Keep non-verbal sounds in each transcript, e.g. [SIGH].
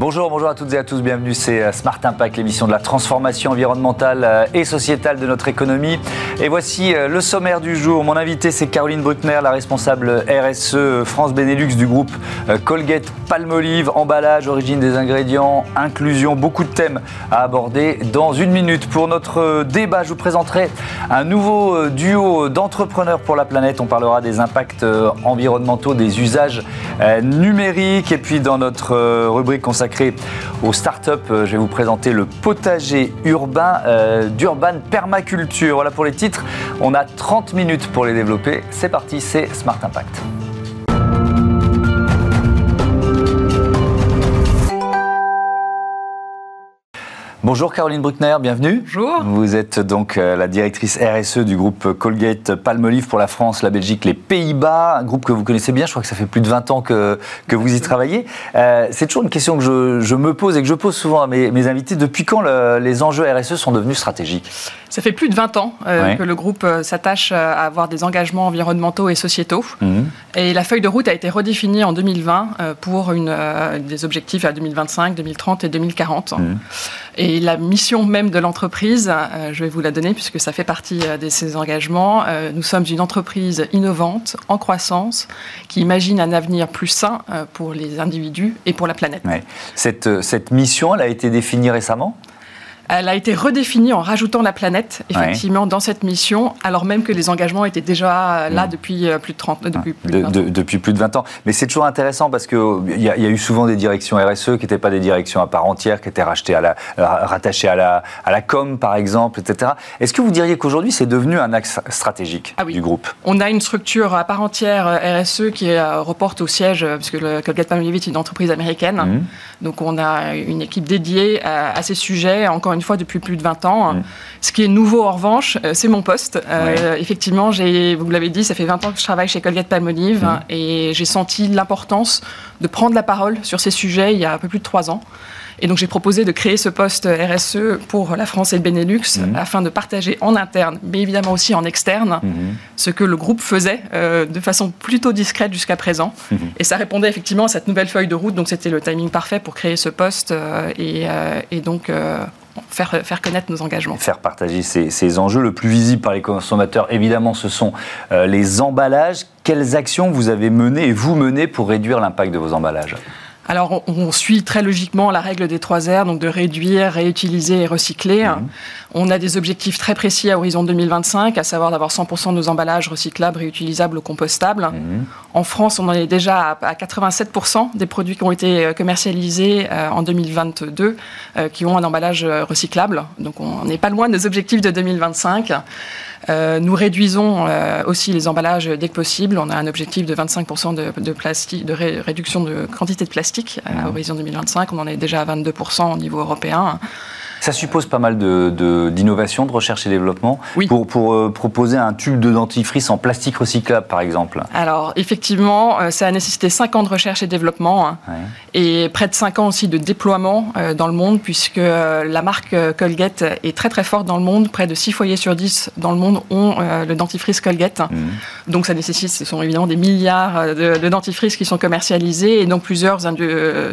Bonjour, bonjour à toutes et à tous, bienvenue, c'est euh, Smart Impact, l'émission de la transformation environnementale euh, et sociétale de notre économie. Et voici euh, le sommaire du jour. Mon invité, c'est Caroline Bruckner, la responsable RSE France Benelux du groupe Colgate Palmolive, emballage, origine des ingrédients, inclusion, beaucoup de thèmes à aborder dans une minute. Pour notre débat, je vous présenterai un nouveau duo d'entrepreneurs pour la planète. On parlera des impacts environnementaux, des usages numériques et puis dans notre rubrique consacrée aux startups. Euh, je vais vous présenter le potager urbain euh, d'Urban Permaculture. Voilà pour les titres. On a 30 minutes pour les développer. C'est parti, c'est Smart Impact. Bonjour Caroline Bruckner, bienvenue. Bonjour. Vous êtes donc euh, la directrice RSE du groupe Colgate Palmolive pour la France, la Belgique, les Pays-Bas, un groupe que vous connaissez bien, je crois que ça fait plus de 20 ans que, que vous y travaillez. Euh, c'est toujours une question que je, me pose et que je pose souvent à mes, invités. Depuis quand les enjeux RSE sont devenus stratégiques? Ça fait plus de 20 ans euh, que le groupe s'attache à avoir des engagements environnementaux et sociétaux. Mhm. Et la feuille de route a été redéfinie en 2020 pour une, des objectifs à 2025, 2030 et 2040. Et la mission même de l'entreprise, euh, je vais vous la donner puisque ça fait partie euh, de ces engagements. Euh, nous sommes une entreprise innovante, en croissance, qui imagine un avenir plus sain pour les individus et pour la planète. Cette, cette mission, elle a été définie récemment? Elle a été redéfinie en rajoutant la planète, effectivement, dans cette mission, alors même que les engagements étaient déjà là depuis euh, plus de 30 depuis plus de, 20 ans. depuis plus de 20 ans. Mais c'est toujours intéressant parce qu'il y, y, a eu souvent des directions RSE qui n'étaient pas des directions à part entière, qui étaient rachetées à la, euh, rattachées à la, à la com, par exemple, etc. Est-ce que vous diriez qu'aujourd'hui, c'est devenu un axe stratégique ah du groupe? On a une structure à part entière euh, RSE qui reporte au siège, puisque le Colgate Palmolive est une entreprise américaine. Mm. Donc on a une équipe dédiée à, à ces sujets. Encore une fois depuis plus de 20 ans. Mm. Ce qui est nouveau, en revanche, euh, c'est mon poste. Euh, effectivement, vous l'avez dit, ça fait 20 ans que je travaille chez Colgate Palmolive mm. et j'ai senti l'importance de prendre la parole sur ces sujets il y a un peu plus de 3 ans. Et donc j'ai proposé de créer ce poste RSE pour la France et le Benelux afin de partager en interne, mais évidemment aussi en externe, ce que le groupe faisait euh, de façon plutôt discrète jusqu'à présent. Et ça répondait effectivement à cette nouvelle feuille de route, donc c'était le timing parfait pour créer ce poste et, et, donc faire, faire connaître nos engagements. Faire partager ces, enjeux. Le plus visible par les consommateurs, évidemment, ce sont euh, les emballages. Quelles actions vous avez menées et vous menez pour réduire l'impact de vos emballages? Alors, on, suit très logiquement la règle des trois R, donc de réduire, réutiliser et recycler. Mhm. On a des objectifs très précis à horizon 2025, à savoir d'avoir 100% de nos emballages recyclables, réutilisables ou compostables. Mhm. En France, on en est déjà à, 87% des produits qui ont été euh, commercialisés euh, en 2022 euh, qui ont un emballage recyclable. Donc, on n'est pas loin des objectifs de 2025. Euh, nous réduisons euh, aussi les emballages dès que possible. On a un objectif de 25% de, plastique, de réduction de quantité de plastique à mmh. horizon 2025. On en est déjà à 22% au niveau européen. Ça suppose pas mal d'innovation, de, de, recherche et développement pour, pour euh, proposer un tube de dentifrice en plastique recyclable, par exemple. Alors, effectivement, euh, ça a nécessité 5 ans de recherche et développement hein, et près de 5 ans aussi de déploiement euh, dans le monde, puisque la marque Colgate est très très forte dans le monde. Près de 6 foyers sur 10 dans le monde ont le dentifrice Colgate. Mmh. Donc, ça nécessite, ce sont évidemment des milliards de, de dentifrices qui sont commercialisés et donc plusieurs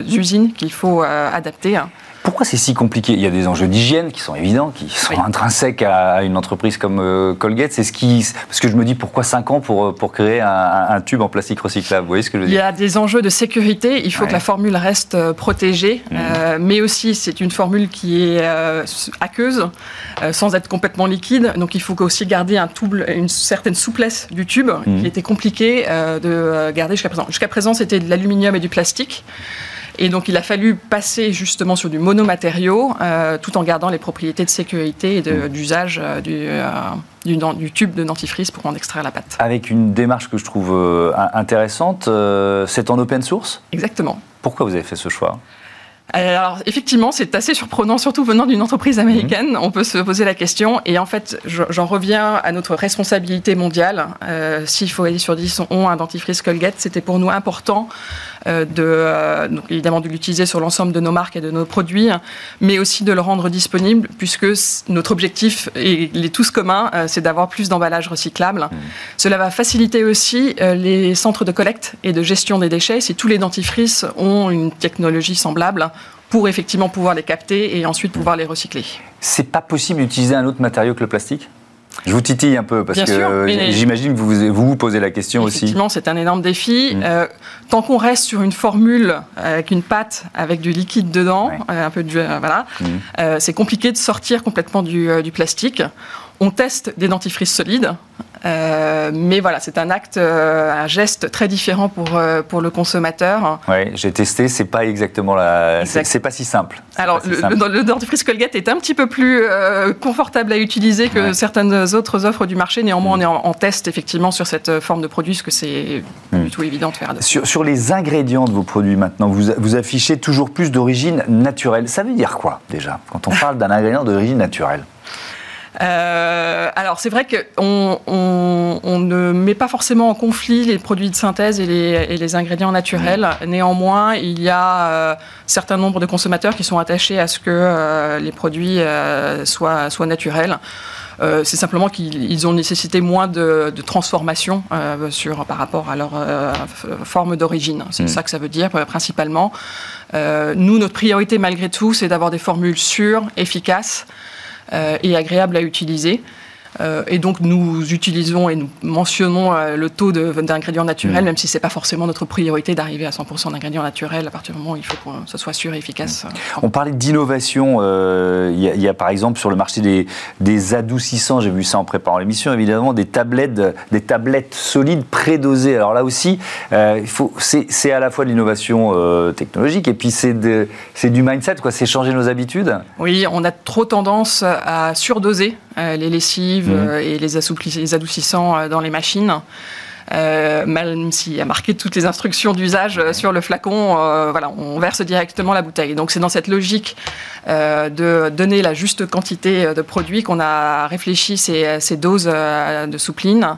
usines qu'il faut adapter. Hein. Pourquoi c'est si compliqué? Il y a des enjeux d'hygiène qui sont évidents, qui sont intrinsèques à une entreprise comme euh, Colgate. C'est ce qui, parce que je me dis pourquoi 5 ans pour, pour créer un, tube en plastique recyclable? Vous voyez ce que je veux dire Il y a des enjeux de sécurité. Il faut que la formule reste euh, protégée, mmh. euh, mais aussi c'est une formule qui est aqueuse, sans être complètement liquide. Donc il faut aussi garder un double, une certaine souplesse du tube, mmh. qui était compliqué de garder jusqu'à présent. Jusqu'à présent, c'était de l'aluminium et du plastique. Et donc il a fallu passer justement sur du monomatériau, euh, tout en gardant les propriétés de sécurité et mmh. d'usage euh, du, du, tube de dentifrice pour en extraire la pâte. Avec une démarche que je trouve euh, intéressante, c'est en open source? Exactement. Pourquoi vous avez fait ce choix? Alors effectivement, c'est assez surprenant, surtout venant d'une entreprise américaine. Mmh. On peut se poser la question. Et en fait, j'en reviens à notre responsabilité mondiale. Euh, 6 foyers sur 10 ont un dentifrice Colgate. C'était pour nous important euh, de, euh, donc évidemment, de l'utiliser sur l'ensemble de nos marques et de nos produits, mais aussi de le rendre disponible, puisque notre objectif, et il est tous commun, euh, c'est d'avoir plus d'emballages recyclables. Mmh. Cela va faciliter aussi les centres de collecte et de gestion des déchets. Si tous les dentifrices ont une technologie semblable, pour effectivement pouvoir les capter et ensuite pouvoir les recycler. C'est pas possible d'utiliser un autre matériau que le plastique? Je vous titille un peu parce que j'imagine que vous, vous posez la question aussi. Effectivement, c'est un énorme défi. Mm. Euh, tant qu'on reste sur une formule avec une pâte avec du liquide dedans, euh, un peu de euh, voilà, mm. c'est compliqué de sortir complètement du, du plastique. On teste des dentifrices solides. Euh, mais voilà, c'est un acte, euh, un geste très différent pour, euh, pour le consommateur. Oui, j'ai testé, c'est pas exactement la. C'est pas si simple. Alors, le, dentifrice Colgate est un petit peu plus confortable à utiliser que certaines autres offres du marché. Néanmoins, on est en, test effectivement sur cette forme de produit, parce que c'est mm. du tout évident de faire. Sur, sur, les ingrédients de vos produits maintenant, vous, vous affichez toujours plus d'origine naturelle. Ça veut dire quoi déjà, quand on parle d'un ingrédient d'origine naturelle? Euh, alors c'est vrai qu'on on, ne met pas forcément en conflit les produits de synthèse et les, ingrédients naturels. Néanmoins, il y a euh, un certain nombre de consommateurs qui sont attachés à ce que euh, les produits soient, soient naturels. c'est simplement qu'ils ont nécessité moins de, transformation sur, par rapport à leur forme d'origine. C'est mm. ça que ça veut dire principalement. nous, notre priorité malgré tout, c'est d'avoir des formules sûres, efficaces. Euh, et agréable à utiliser. Euh, et donc nous utilisons et nous mentionnons euh, le taux d'ingrédients naturels, mm. même si ce n'est pas forcément notre priorité d'arriver à 100% d'ingrédients naturels. À partir du moment où il faut que ce soit sûr et efficace. Mm. On parlait d'innovation. Il y, a par exemple sur le marché des, des adoucissants, j'ai vu ça en préparant l'émission, évidemment, des tablettes, des tablettes solides prédosées. Alors là aussi, c'est à la fois de l'innovation technologique et puis c'est du mindset, c'est changer nos habitudes. Oui, on a trop tendance à surdoser euh, les lessives mhm. euh, et les, adoucissants euh, dans les machines. même s'il y a marqué toutes les instructions d'usage sur le flacon, voilà, on verse directement la bouteille. Donc c'est dans cette logique de donner la juste quantité de produits qu'on a réfléchi ces, ces doses de soupline.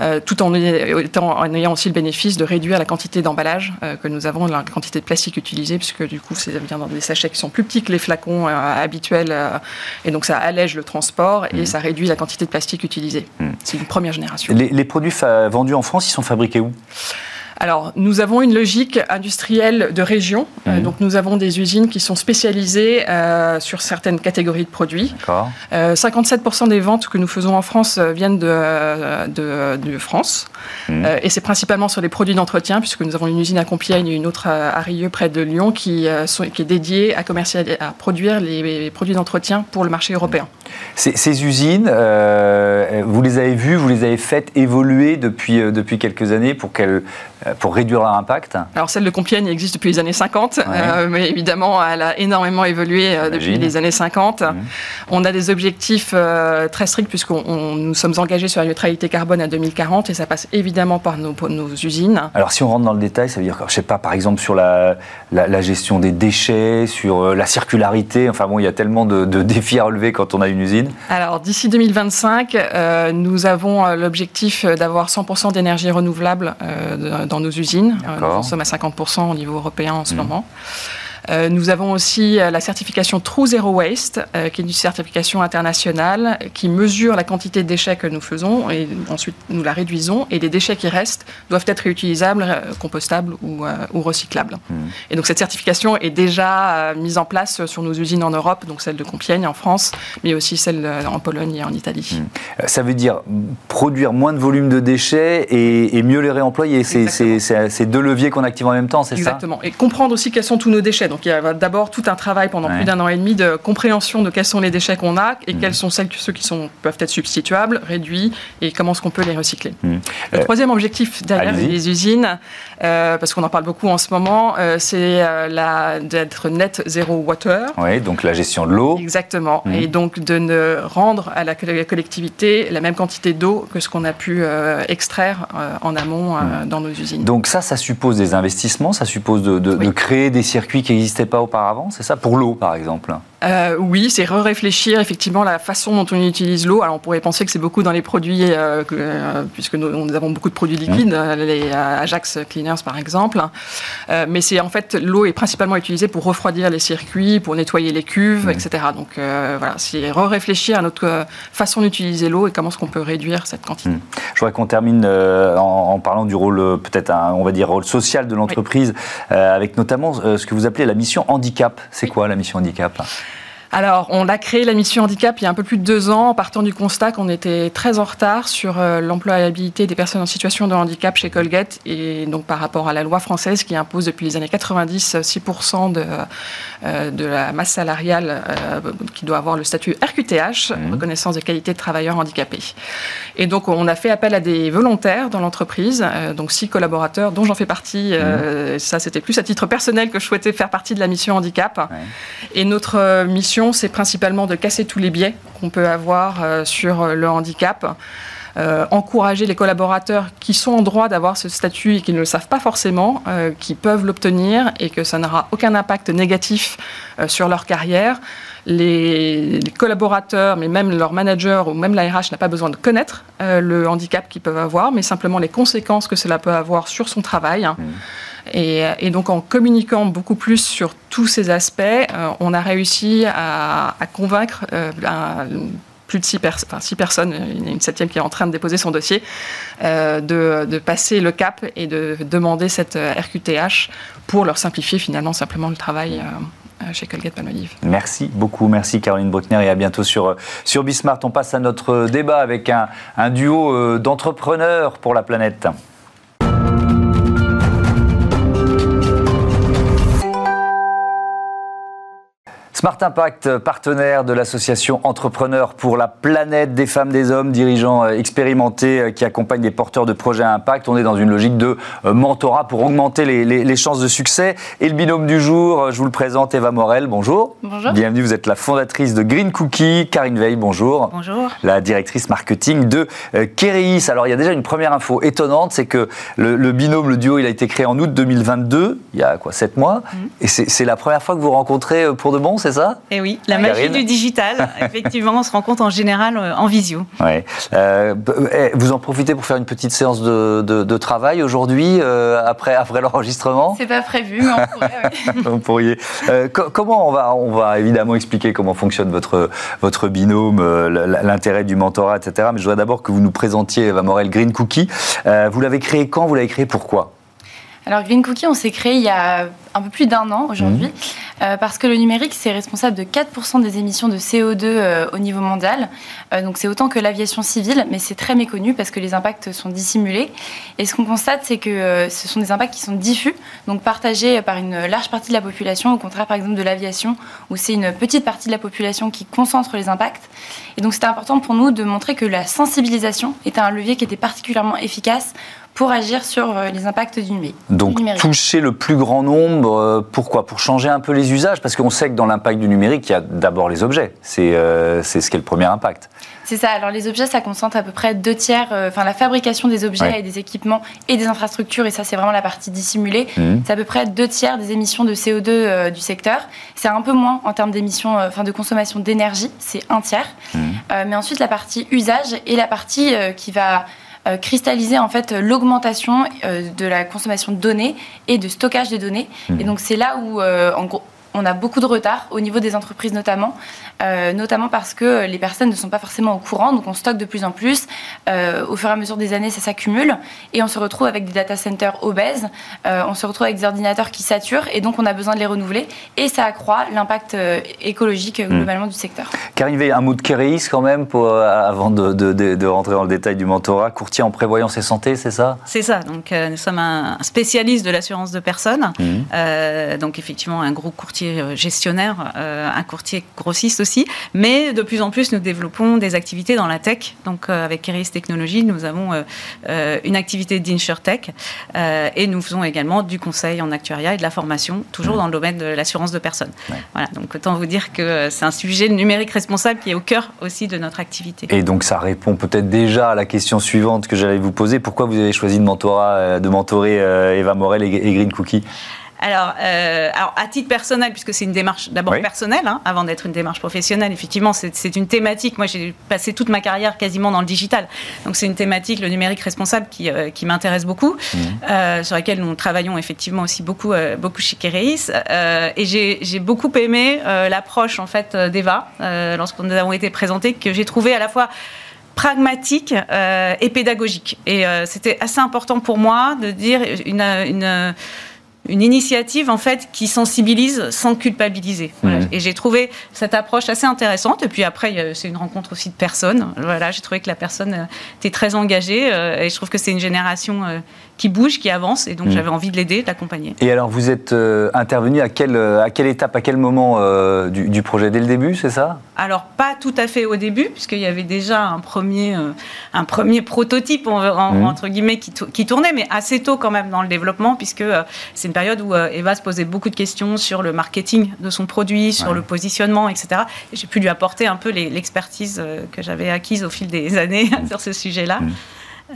Euh, tout en, ayant aussi le bénéfice de réduire la quantité d'emballage euh, que nous avons, la quantité de plastique utilisé, puisque du coup, ça vient dans des sachets qui sont plus petits que les flacons euh, habituels, et donc ça allège le transport et mmh. ça réduit la quantité de plastique utilisée. Mmh. C'est une première génération. les produits vendus en France, ils sont fabriqués où? Alors, nous avons une logique industrielle de région. Euh, donc, nous avons des usines qui sont spécialisées euh, sur certaines catégories de produits. 57% euh, des ventes que nous faisons en France viennent de, de, France. Mhm. et c'est principalement sur les produits d'entretien, puisque nous avons une usine à Compiègne et une autre à, Rieux, près de Lyon, qui, sont, qui est dédiée à, à produire les, produits d'entretien pour le marché européen. Ces, ces usines, vous les avez vues, vous les avez faites évoluer depuis, depuis quelques années pour qu'elles pour réduire leur impact Alors celle de Compiègne existe depuis les années 50, euh, mais évidemment elle a énormément évolué euh, depuis les années 50. Mhm. On a des objectifs très stricts puisqu'on nous sommes engagés sur la neutralité carbone à 2040 et ça passe évidemment par nos, nos usines. Alors si on rentre dans le détail, ça veut dire, je sais pas, par exemple sur la, la, gestion des déchets, sur la circularité, enfin bon, il y a tellement de, de défis à relever quand on a une usine. Alors d'ici 2025, nous avons l'objectif d'avoir 100% d'énergie renouvelable dans nos usines. Euh, nous sommes à 50% au niveau européen en ce mmh. moment. Euh, nous avons aussi euh, la certification True Zero Waste, euh, qui est une certification internationale qui mesure la quantité de déchets que nous faisons et ensuite nous la réduisons. Et les déchets qui restent doivent être réutilisables, compostables ou, recyclables. Hmm. Et donc cette certification est déjà mise en place sur nos usines en Europe, donc celle de Compiègne en France, mais aussi celle en Pologne et en Italie. Hmm. Ça veut dire produire moins de volume de déchets et, mieux les réemployer. C'est deux leviers qu'on active en même temps, c'est ça? Exactement. Et comprendre aussi quels sont tous nos déchets. Donc il y a d'abord tout un travail pendant plus d'un an et demi de compréhension de quels sont les déchets qu'on a et mmh. quels sont ceux qui sont, peuvent être substituables, réduits et comment est-ce qu'on peut les recycler. Mmh. Le troisième objectif derrière les usines, euh, parce qu'on en parle beaucoup en ce moment, euh, c'est euh, d'être net zéro water. Oui, donc la gestion de l'eau. Exactement. Mmh. Et donc de ne rendre à la collectivité la même quantité d'eau que ce qu'on a pu extraire en amont dans nos usines. Donc ça, ça suppose des investissements, ça suppose de, de créer des circuits qui n'existaient pas auparavant, c'est ça Pour l'eau, par exemple? Euh, oui, c'est réfléchir effectivement la façon dont on utilise l'eau. Alors on pourrait penser que c'est beaucoup dans les produits, euh, euh, puisque nous, avons beaucoup de produits liquides, mmh. les Ajax Par exemple. mais c'est en fait l'eau est principalement utilisée pour refroidir les circuits, pour nettoyer les cuves, mmh. etc. Donc voilà, c'est réfléchir à notre façon d'utiliser l'eau et comment est-ce qu'on peut réduire cette quantité. Mmh. Je voudrais qu'on termine en, parlant du rôle peut-être on va dire rôle social de l'entreprise, avec notamment ce que vous appelez la mission handicap. C'est quoi la mission handicap? Alors, on a créé la mission handicap il y a un peu plus de deux ans, en partant du constat qu'on était très en retard sur euh, l'employabilité des personnes en situation de handicap chez Colgate, et donc par rapport à la loi française qui impose depuis les années 90 6% de, euh, de la masse salariale euh, qui doit avoir le statut RQTH, mmh. reconnaissance des qualités de travailleurs handicapés. Et donc, on a fait appel à des volontaires dans l'entreprise, donc six collaborateurs, dont j'en fais partie. Mmh. Ça, c'était plus à titre personnel que je souhaitais faire partie de la mission handicap. Et notre mission c'est principalement de casser tous les biais qu'on peut avoir euh, sur euh, le handicap. Euh, encourager les collaborateurs qui sont en droit d'avoir ce statut et qui ne le savent pas forcément, qui peuvent l'obtenir et que ça n'aura aucun impact négatif sur leur carrière. Les, collaborateurs, mais même leur manager ou même la RH n'a pas besoin de connaître le handicap qu'ils peuvent avoir, mais simplement les conséquences que cela peut avoir sur son travail. Mmh. Et, donc en communiquant beaucoup plus sur tous ces aspects, euh, on a réussi à, convaincre euh, plus de six, personnes, une septième qui est en train de déposer son dossier, euh, de, passer le cap et de demander cette RQTH pour leur simplifier finalement simplement le travail. chez Colgate Palmolive. Merci beaucoup, merci Caroline Bruckner et à bientôt sur, sur Bismart. On passe à notre débat avec un duo d'entrepreneurs pour la planète. Smart Impact, partenaire de l'association Entrepreneurs pour la planète des femmes, des hommes, dirigeants euh, expérimentés euh, qui accompagnent des porteurs de projets à impact. On est dans une logique de euh, mentorat pour augmenter les, chances de succès. Et le binôme du jour, je vous le présente, Eva Morel, bonjour. Bonjour. Bienvenue, vous êtes la fondatrice de Green Cookie. Karine Veil, bonjour. Bonjour. La directrice marketing de Kereis. Alors, il y a déjà une première info étonnante, c'est que le, binôme, le duo, il a été créé en août 2022, il y a quoi, 7 mours. Mhm. Et c'est la première fois que vous rencontrez pour de bon, c'est ça? Eh oui, la magie du digital. [LAUGHS] Effectivement, on se rencontre en général euh, en visio. Ouais. Euh, eh, vous en profitez pour faire une petite séance de, travail aujourd'hui, euh, après, après l'enregistrement? C'est pas prévu, mais on pourrait. Oui. [LAUGHS] vous pourriez. comment on va, on va évidemment expliquer comment fonctionne votre, votre binôme, l'intérêt du mentorat, etc. Mais je voudrais d'abord que vous nous présentiez Eva Morel Green Cookie. vous l'avez créé quand? Vous l'avez créé pourquoi? Alors Green Cookie, on s'est créé il y a un peu plus d'un an aujourd'hui, mmh. euh, parce que le numérique, c'est responsable de 4% des émissions de CO2 euh, au niveau mondial. Euh, donc c'est autant que l'aviation civile, mais c'est très méconnu parce que les impacts sont dissimulés. Et ce qu'on constate, c'est que ce sont des impacts qui sont diffus, donc partagés par une large partie de la population, au contraire par exemple de l'aviation, où c'est une petite partie de la population qui concentre les impacts. Et donc c'était important pour nous de montrer que la sensibilisation était un levier qui était particulièrement efficace pour agir sur euh, les impacts du numérique. Donc toucher le plus grand nombre, euh, pourquoi? Pour changer un peu les usages Parce qu'on sait que dans l'impact du numérique, il y a d'abord les objets. C'est euh, ce qui est le premier impact. C'est ça. Alors les objets, ça concentre à peu près deux tiers, enfin la fabrication des objets et des équipements et des infrastructures, et ça c'est vraiment la partie dissimulée. Mmh. C'est à peu près deux tiers des émissions de CO2 du secteur. C'est un peu moins en termes d'émissions, enfin de consommation d'énergie, c'est un tiers. Mmh. mais ensuite la partie usage et la partie qui va cristalliser en fait l'augmentation euh, de la consommation de données et de stockage des données. Mmh. Et donc c'est là où euh, en gros on a beaucoup de retard au niveau des entreprises notamment, euh, notamment parce que les personnes ne sont pas forcément au courant, donc on stocke de plus en plus. Euh, au fur et à mesure des années, ça s'accumule et on se retrouve avec des data centers obèses, euh, on se retrouve avec des ordinateurs qui saturent et donc on a besoin de les renouveler et ça accroît l'impact écologique hmm. globalement du secteur. Qu'arriver un mot de Kéréis quand même pour, avant de, de, rentrer dans le détail du mentorat, courtier en prévoyance et santé, c'est ça? C'est ça, donc nous sommes un spécialiste de l'assurance de personnes, hmm. donc effectivement un gros courtier euh, gestionnaire, euh, un courtier grossiste aussi. Mais de plus en plus, nous développons des activités dans la tech. Donc, euh, avec Keris Technologies, nous avons une activité d'InsurTech et nous faisons également du conseil en actuariat et de la formation, toujours mmh. dans le domaine de l'assurance de personnes. Voilà, donc autant vous dire que c'est un sujet numérique responsable qui est au cœur aussi de notre activité. Et donc, ça répond peut-être déjà à la question suivante que j'allais vous poser. Pourquoi vous avez choisi de, mentorat, de mentorer Eva Morel et Green Cookie? Alors, euh, alors, à titre personnel, puisque c'est une démarche d'abord personnelle, hein, avant d'être une démarche professionnelle, effectivement, c'est une thématique. Moi, j'ai passé toute ma carrière quasiment dans le digital. Donc, c'est une thématique, le numérique responsable, qui, euh, qui m'intéresse beaucoup, mmh. euh, sur laquelle nous travaillons effectivement aussi beaucoup, beaucoup chez Kereis. Et j'ai beaucoup aimé l'approche, en fait, d'Eva, lorsqu'on nous avons été présentés, que j'ai trouvé à la fois pragmatique et pédagogique. Et c'était assez important pour moi de dire une, une une initiative en fait qui sensibilise sans culpabiliser. Mmh. Et j'ai trouvé cette approche assez intéressante. Et puis après, c'est une rencontre aussi de personnes. Voilà, j'ai trouvé que la personne euh, était très engagée euh, et je trouve que c'est une génération euh, qui bouge, qui avance, et donc mmh. j'avais envie de l'aider, de l'accompagner. Et alors, vous êtes intervenu à quelle, à quelle étape, à quel moment du, projet? Dès le début, c'est ça? Alors, pas tout à fait au début, puisqu'il y avait déjà un premier, un premier prototype, mmh. entre guillemets, qui, qui, tournait, mais assez tôt quand même dans le développement, puisque c'est une période où Eva se posait beaucoup de questions sur le marketing de son produit, sur le positionnement, etc. Et j'ai pu lui apporter un peu l'expertise que j'avais acquise au fil des [LAUGHS] années sur ce sujet-là. Mm.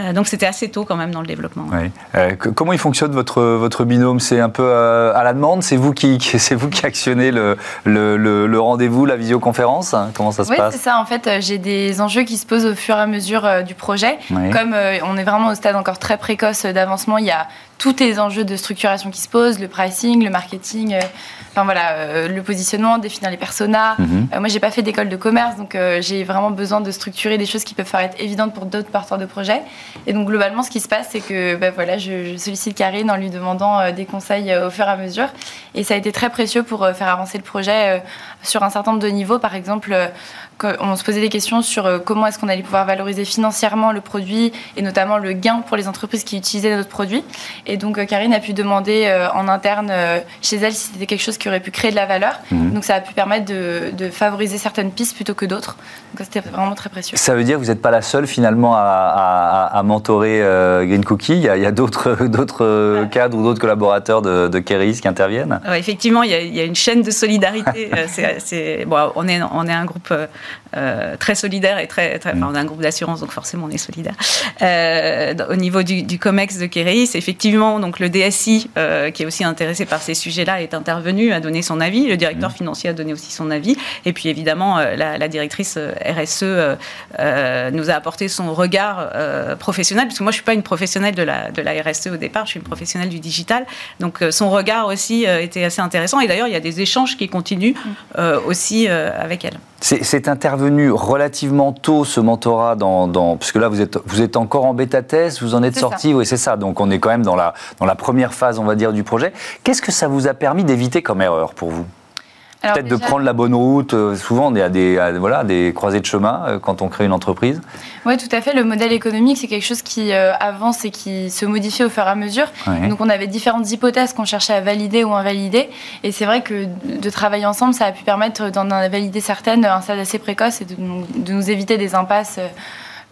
Euh, donc c'était assez tôt quand même dans le développement. Euh, comment il fonctionne votre, votre binôme? C'est un peu euh, à la demande? C'est vous qui, c'est vous qui actionnez le, le, le, rendez-vous, la visioconférence? Comment ça se oui, passe? c'est ça. En fait, j'ai des enjeux qui se posent au fur et à mesure du projet. Comme on est vraiment au stade encore très précoce d'avancement, il y a tous les enjeux de structuration qui se posent, le pricing, le marketing, enfin voilà, le positionnement, définir les personas. Mhm. moi, j'ai pas fait d'école de commerce, donc j'ai vraiment besoin de structurer des choses qui peuvent faire être évidentes pour d'autres porteurs de projets. Et donc globalement, ce qui se passe, c'est que ben voilà, je, sollicite Karine en lui demandant euh, des conseils euh, au fur et à mesure. Et ça a été très précieux pour euh, faire avancer le projet sur un certain nombre de niveaux. Par exemple, on se posait des questions sur euh, comment est-ce qu'on allait pouvoir valoriser financièrement le produit et notamment le gain pour les entreprises qui utilisaient notre produit. Et donc euh, Karine a pu demander euh, en interne chez elle si c'était quelque chose qui aurait pu créer de la valeur. Mhm. Donc ça a pu permettre de, favoriser certaines pistes plutôt que d'autres. Donc c'était vraiment très précieux. Ça veut dire que vous n'êtes pas la seule finalement à, mentorer Green Cookie. Il y a, d'autres, [LAUGHS] d'autres cadres ou d'autres collaborateurs de, de Keris qui interviennent? effectivement, il y, a, une chaîne de solidarité. [LAUGHS] c'est, bon, on, est, on est un groupe euh, très solidaire et très, très enfin, on a un groupe d'assurance, donc forcément on est solidaire. Euh, au niveau du, du, COMEX de Kéris, effectivement, donc le DSI, euh, qui est aussi intéressé par ces sujets-là, est intervenu, a donné son avis. Le directeur mmh. financier a donné aussi son avis. Et puis évidemment, la, la, directrice RSE nous a apporté son regard professionnel, parce que moi je suis pas une professionnelle de la, de la RSE au départ, je suis une professionnelle du digital. Donc son regard aussi était assez intéressant. Et d'ailleurs, il y a des échanges qui continuent mmh. aussi avec elle. C'est intervenu relativement tôt ce mentorat, dans, puisque là vous êtes, vous êtes encore en bêta-test, vous en êtes sorti, oui c'est ça, donc on est quand même dans la, dans la première phase on va dire du projet. Qu'est-ce que ça vous a permis d'éviter comme erreur pour vous? Peut-être de prendre la bonne route. Euh, souvent, on est à des, voilà, des croisées de chemin euh, quand on crée une entreprise. Oui, tout à fait. Le modèle économique, c'est quelque chose qui euh, avance et qui se modifie au fur et à mesure. Donc, on avait différentes hypothèses qu'on cherchait à valider ou invalider. Et c'est vrai que de travailler ensemble, ça a pu permettre d'en valider certaines à un stade assez précoce et de de nous éviter des impasses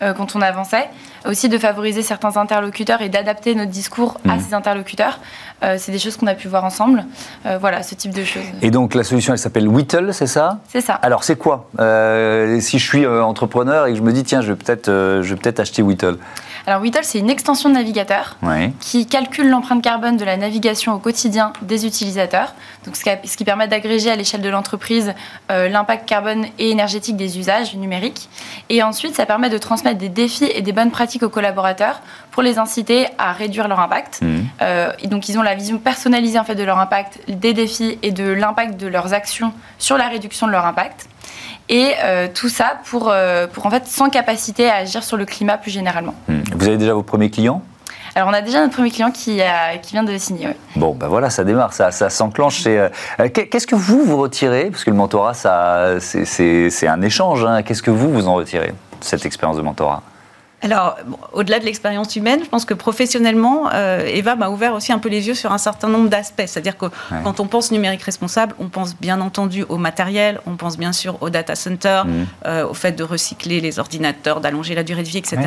quand on avançait. Aussi de favoriser certains interlocuteurs et d'adapter notre discours à mmh. ces interlocuteurs. Euh, c'est des choses qu'on a pu voir ensemble. Euh, voilà, ce type de choses. Et donc la solution, elle s'appelle Whittle, c'est ça? C'est ça. Alors c'est quoi? Si je suis entrepreneur et que je me dis, tiens, je vais peut-être peut acheter Whittle. Alors Whittle, c'est une extension de navigateur qui calcule l'empreinte carbone de la navigation au quotidien des utilisateurs, donc ce qui permet d'agréger à l'échelle de l'entreprise euh, l'impact carbone et énergétique des usages numériques. Et ensuite, ça permet de transmettre des défis et des bonnes pratiques aux collaborateurs pour les inciter à réduire leur impact. Mmh. Euh, donc ils ont la vision personnalisée en fait de leur impact, des défis et de l'impact de leurs actions sur la réduction de leur impact. Et euh, tout ça pour, euh, pour en fait sans capacité à agir sur le climat plus généralement. Hmm. Vous avez déjà vos premiers clients? Alors, on a déjà notre premier client qui, qui vient de signer. Bon, ben voilà, ça démarre, ça, ça s'enclenche. Euh, qu'est-ce que vous, vous retirez? Parce que le mentorat, c'est un échange. Hein. Qu'est-ce que vous, vous en retirez cette expérience de mentorat? Alors, au-delà de l'expérience humaine, je pense que professionnellement, euh, Eva m'a ouvert aussi un peu les yeux sur un certain nombre d'aspects. C'est-à-dire que quand on pense numérique responsable, on pense bien entendu au matériel, on pense bien sûr au data center, mmh. euh, au fait de recycler les ordinateurs, d'allonger la durée de vie, etc.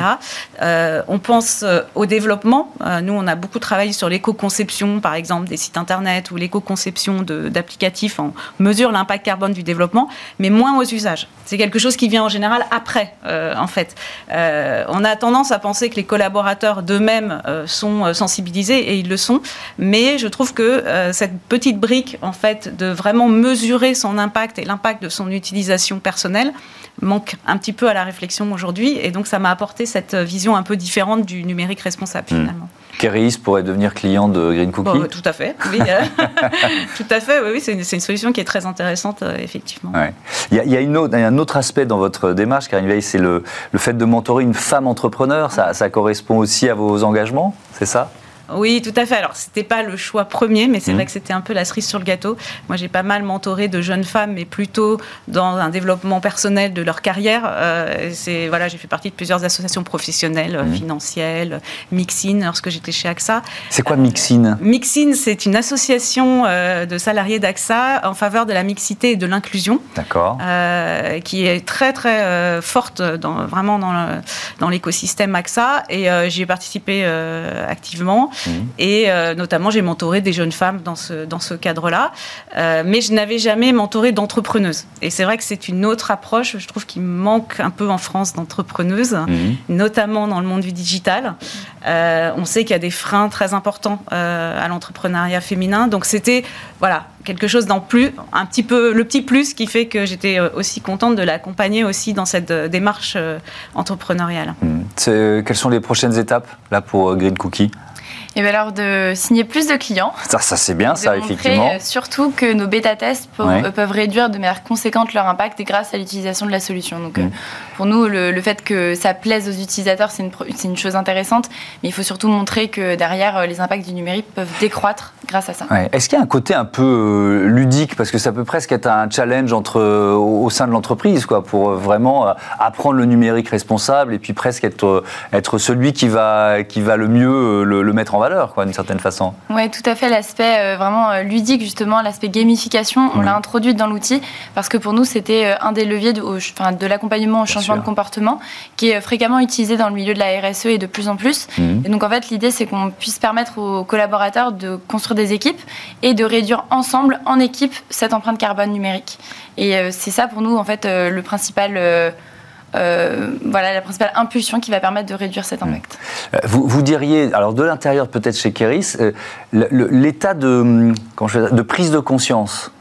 Euh, on pense au développement. nous, on a beaucoup travaillé sur l'éco-conception, par exemple, des sites internet ou l'éco-conception d'applicatifs. On mesure l'impact carbone du développement, mais moins aux usages. C'est quelque chose qui vient en général après, en fait. on on a tendance à penser que les collaborateurs d'eux-mêmes euh, sont euh, sensibilisés et ils le sont, mais je trouve que euh, cette petite brique, en fait, de vraiment mesurer son impact et l'impact de son utilisation personnelle manque un petit peu à la réflexion aujourd'hui, et donc ça m'a apporté cette vision un peu différente du numérique responsable hmm. finalement. Keris pourrait devenir client de Green Cookie Tout à fait, oui. [LAUGHS] tout à fait, oui, c'est une, solution qui est très intéressante, effectivement. Il, y a, une autre, un autre aspect dans votre démarche, Karine Veil, c'est le, le, fait de mentorer une femme entrepreneur. Ça, ça correspond aussi à vos engagements, c'est ça? Oui, tout à fait. Alors, c'était pas le choix premier, mais c'est mmh. vrai que c'était un peu la cerise sur le gâteau. Moi, j'ai pas mal mentoré de jeunes femmes, mais plutôt dans un développement personnel de leur carrière. Euh, c'est voilà, j'ai fait partie de plusieurs associations professionnelles, mmh. financières, Mixine, lorsque j'étais chez AXA. C'est quoi Mixine Mixine, c'est une association de salariés d'AXA en faveur de la mixité et de l'inclusion. D'accord. qui est très très forte dans, vraiment dans l'écosystème AXA et j'y ai participé activement. Mhm. Et euh, notamment, j'ai mentoré des jeunes femmes dans ce, dans ce cadre-là. Euh, mais je n'avais jamais mentoré d'entrepreneuses. Et c'est vrai que c'est une autre approche, je trouve qu'il manque un peu en France d'entrepreneuses, mhm. notamment dans le monde du digital. Euh, on sait qu'il y a des freins très importants à l'entrepreneuriat féminin. Donc c'était voilà, quelque chose d'en plus, un petit peu le petit plus qui fait que j'étais aussi contente de l'accompagner aussi dans cette démarche entrepreneuriale. Mhm. Quelles sont les prochaines étapes là pour Green Cookie? Et bien alors de signer plus de clients. Ça, ça c'est bien, ça, effectivement. Euh, surtout que nos bêta-tests euh, peuvent réduire de manière conséquente leur impact grâce à l'utilisation de la solution. Donc, euh, mm. pour nous, le, fait que ça plaise aux utilisateurs, c'est une, une, chose intéressante. Mais il faut surtout montrer que derrière, les impacts du numérique peuvent décroître grâce à ça. Est-ce qu'il y a un côté un peu ludique? Parce que ça peut presque être un challenge entre, au sein de l'entreprise, quoi, pour vraiment apprendre le numérique responsable et puis presque être, être celui qui va, qui va le mieux le, le mettre en valeur, quoi, d'une certaine façon. Oui, tout à fait. L'aspect euh, vraiment euh, ludique, justement, l'aspect gamification, on l'a introduit dans l'outil parce que pour nous, c'était euh, un des leviers de, de l'accompagnement au changement de comportement qui est fréquemment utilisé dans le milieu de la RSE et de plus en plus. Mhm. Et donc, en fait, l'idée, c'est qu'on puisse permettre aux collaborateurs de construire des équipes et de réduire ensemble, en équipe, cette empreinte carbone numérique. Et c'est ça, pour nous, en fait, le principal euh, voilà la principale impulsion qui va permettre de réduire cet impact. Euh, vous, vous diriez, alors de l'intérieur peut-être chez Keris, euh, l'état de, de, prise de conscience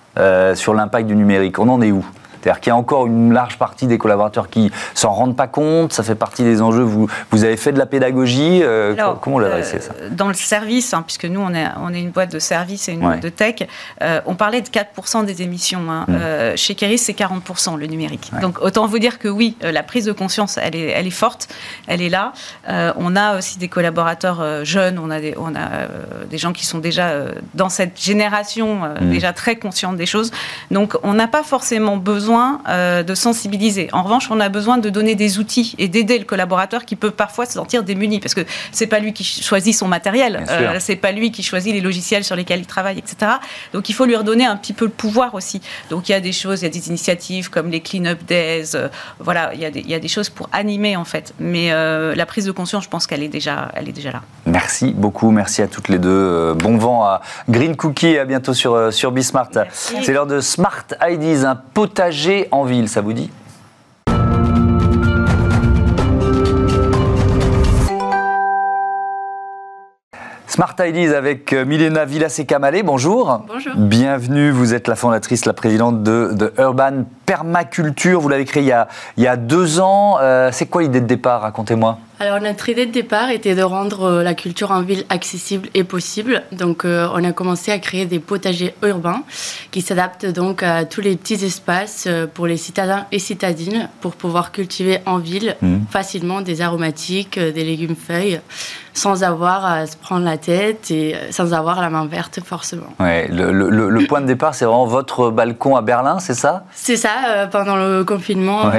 sur l'impact du numérique, on en est où? C'est-à-dire qu'il y a encore une large partie des collaborateurs qui s'en rendent pas compte, ça fait partie des enjeux. Vous, vous avez fait de la pédagogie, euh, comment l'adresser ça euh, Dans le service, hein, puisque nous on est, on est une boîte de service et une boîte de tech, euh, on parlait de 4% des émissions. Hein. Mm. chez Keris, c'est 40% le numérique. Donc autant vous dire que oui, la prise de conscience, elle est, elle est forte, elle est là. on a aussi des collaborateurs jeunes, on a des, on a, des gens qui sont déjà dans cette génération, mm. déjà très conscients des choses. Donc on n'a pas forcément besoin euh, de sensibiliser. En revanche, on a besoin de donner des outils et d'aider le collaborateur qui peut parfois se sentir démuni parce que c'est pas lui qui choisit son matériel, euh, c'est pas lui qui choisit les logiciels sur lesquels il travaille, etc. Donc il faut lui redonner un petit peu le pouvoir aussi. Donc il y a des choses, il y a des initiatives comme les clean up days, euh, voilà, il y, a des, il y, a des, choses pour animer en fait. Mais la prise de conscience, je pense qu'elle est déjà, elle est déjà là. Merci beaucoup, merci à toutes les deux. bon vent à Green Cookie et à bientôt sur sur Bismart. C'est l'heure de Smart IDs, un potager en ville, ça vous dit? Smart Ideas avec euh, Milena Villas-Camalé, bonjour. Bonjour. Bienvenue, vous êtes la fondatrice, la présidente de, Urban Permaculture. Vous l'avez créé il y a, il y a deux ans. Euh, c'est quoi l'idée de départ Racontez-moi. Alors notre idée de départ était de rendre euh, la culture en ville accessible et possible. Donc euh, on a commencé à créer des potagers urbains qui s'adaptent donc à tous les petits espaces pour les citadins et citadines pour pouvoir cultiver en ville mmh. facilement des aromatiques, des légumes feuilles sans avoir à se prendre la tête et sans avoir la main verte forcément. Ouais, le, point de départ, c'est vraiment votre balcon à Berlin, c'est ça? C'est ça. Pendant le confinement,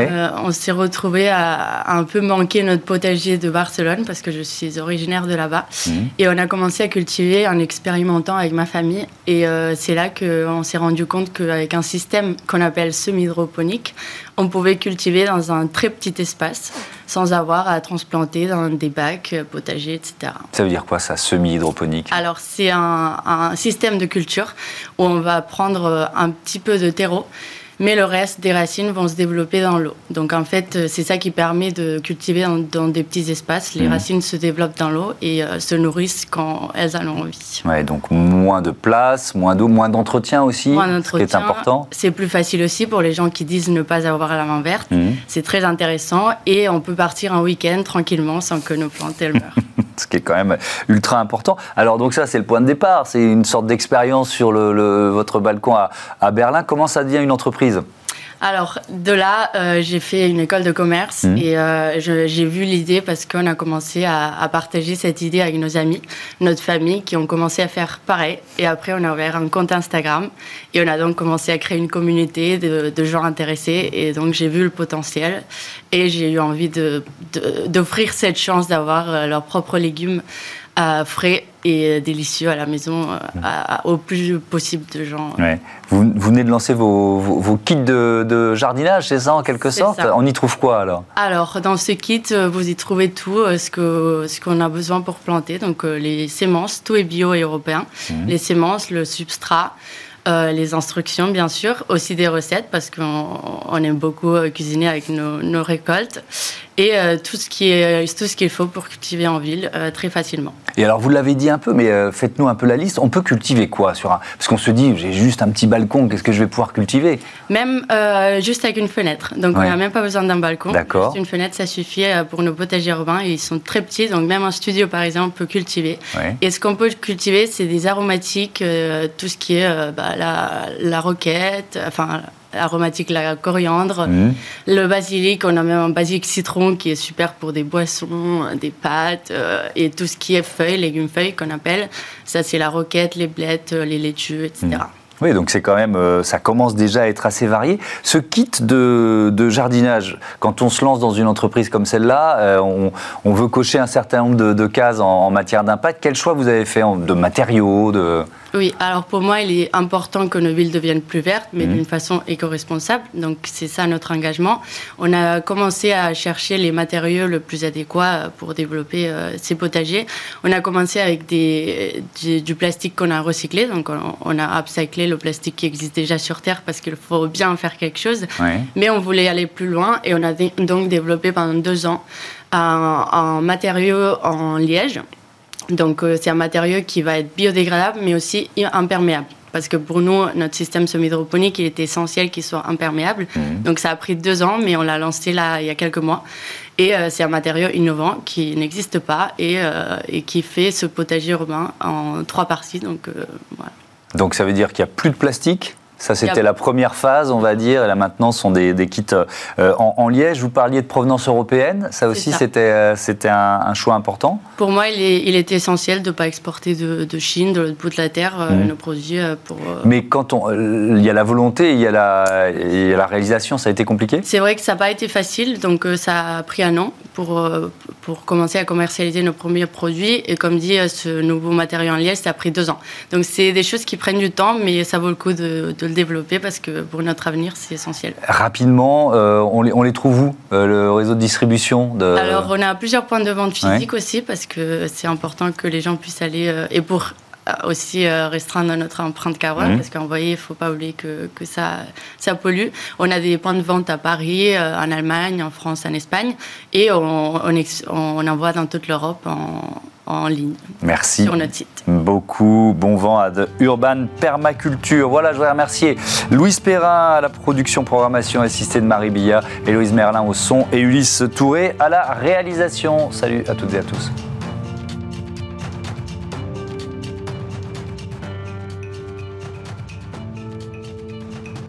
on s'est retrouvé à, un peu manquer notre potager de Barcelone parce que je suis originaire de là-bas. Mhm. Et on a commencé à cultiver en expérimentant avec ma famille. Et euh, c'est là qu'on s'est rendu compte qu'avec un système qu'on appelle semi-hydroponique, on pouvait cultiver dans un très petit espace sans avoir à transplanter dans des bacs, euh, potagers, etc. Ça veut dire quoi ça, semi-hydroponique? Alors c'est un, un système de culture où on va prendre euh, un petit peu de terreau mais le reste des racines vont se développer dans l'eau. Donc en fait, euh, c'est ça qui permet de cultiver dans, des petits espaces. Les mmh. racines se développent dans l'eau et euh, se nourrissent quand elles en ont envie. Ouais, donc moins de place, moins d'eau, moins d'entretien aussi, moins d'entretien, ce qui est important. C'est plus facile aussi pour les gens qui disent ne pas avoir la main verte. Mmh. C'est très intéressant et on peut partir un week-end tranquillement sans que nos plantes elles meurent. [LAUGHS] ce qui est quand même ultra important. Alors donc ça c'est le point de départ, c'est une sorte d'expérience sur le, votre balcon à, à Berlin. Comment ça devient une entreprise? Alors, de là, euh, j'ai fait une école de commerce mmh. et euh, j'ai vu l'idée parce qu'on a commencé à, partager cette idée avec nos amis, notre famille, qui ont commencé à faire pareil. Et après, on a ouvert un compte Instagram et on a donc commencé à créer une communauté de, gens intéressés. Et donc, j'ai vu le potentiel et j'ai eu envie d'offrir cette chance d'avoir euh, leurs propres légumes frais et délicieux à la maison au plus possible de gens. Vous, venez de lancer vos, kits de, jardinage, c'est ça en quelque sorte On y trouve quoi alors? Alors dans ce kit, euh, vous y trouvez tout euh, ce qu'on ce qu'on a besoin pour planter. Donc euh, les semences, tout est bio et européen. Mmh. Les semences, le substrat. les instructions, bien sûr, aussi des recettes parce qu'on aime beaucoup cuisiner avec nos, nos récoltes et euh, tout ce qui est tout ce qu'il faut pour cultiver en ville euh, très facilement. Et alors vous l'avez dit un peu, mais euh, faites-nous un peu la liste. On peut cultiver quoi sur un parce qu'on se dit j'ai juste un petit balcon, qu'est-ce que je vais pouvoir cultiver? Même juste avec une fenêtre. Donc on n'a même pas besoin d'un balcon. D'accord. Juste une fenêtre, ça suffit pour nos potagers urbains. ils sont très petits, donc même un studio par exemple peut cultiver. Et ce qu'on peut cultiver, c'est des aromatiques, tout ce qui est bah, la, la roquette, enfin aromatique, la coriandre, le basilic, on a même un basilic citron qui est super pour des boissons, des pâtes euh, et tout ce qui est feuilles, légumes feuilles qu'on appelle. Ça, c'est la roquette, les blettes, euh, les laitues, etc. Mhm. Oui, donc c'est quand même, euh, ça commence déjà à être assez varié. Ce kit de, jardinage, quand on se lance dans une entreprise comme celle-là, on, veut cocher un certain nombre de, cases en, en matière d'impact. Quel choix vous avez fait de matériaux de... Oui, alors pour moi, il est important que nos villes deviennent plus vertes, mais mhm. d'une façon éco-responsable. Donc c'est ça notre engagement. On a commencé à chercher les matériaux le plus adéquats pour développer euh, ces potagers. On a commencé avec des, du plastique qu'on a recyclé, donc on, a upcyclé le plastique qui existe déjà sur Terre parce qu'il faut bien faire quelque chose. Mais on voulait aller plus loin et on a donc développé pendant deux ans un, un matériau en liège donc euh, c'est un matériau qui va être biodégradable mais aussi imperméable. Parce que pour nous, notre système semi-hydroponique, il était essentiel qu'il soit imperméable. Mhm. Donc ça a pris deux ans, mais on l'a lancé là il y a quelques mois. Et euh, c'est un matériau innovant qui n'existe pas et, euh, et, qui fait ce potager urbain en trois parties. Donc, voilà. donc ça veut dire qu'il n'y a plus de plastique ça, c'était la première phase, on va dire. Et là, maintenant, ce sont des, kits euh, en, liège. Vous parliez de provenance européenne. Ça aussi, c'était euh, un, choix important Pour moi, il, est, il essentiel de ne pas exporter de, Chine, de l'autre bout de la Terre, euh, mmh. nos produits pour... Mais quand on, il y a la volonté, il y a la, il y a la réalisation, ça a été compliqué? C'est vrai que ça n'a pas été facile. Donc, ça a pris un an pour, pour commencer à commercialiser nos premiers produits. Et comme dit, ce nouveau matériau en liège, ça a pris deux ans. Donc, c'est des choses qui prennent du temps, mais ça vaut le coup de, de le développer parce que pour notre avenir, c'est essentiel. Rapidement, euh, on, les, on, les, trouve où, euh, le réseau de distribution de... Alors, on a plusieurs points de vente physiques aussi parce que c'est important que les gens puissent aller. Euh, et pour aussi restreindre notre empreinte carbone, parce qu'en voyez, il ne faut pas oublier que, que, ça, ça pollue. On a des points de vente à Paris, en Allemagne, en France, en Espagne, et on, on, on envoie dans toute l'Europe en, en ligne. Merci. Sur notre site. Beaucoup. Bon vent à de Urban Permaculture. Voilà, je voudrais remercier Louise Perrin à la production, programmation assistée de Marie Billa, Héloïse Merlin au son et Ulysse Touré à la réalisation. Salut à toutes et à tous.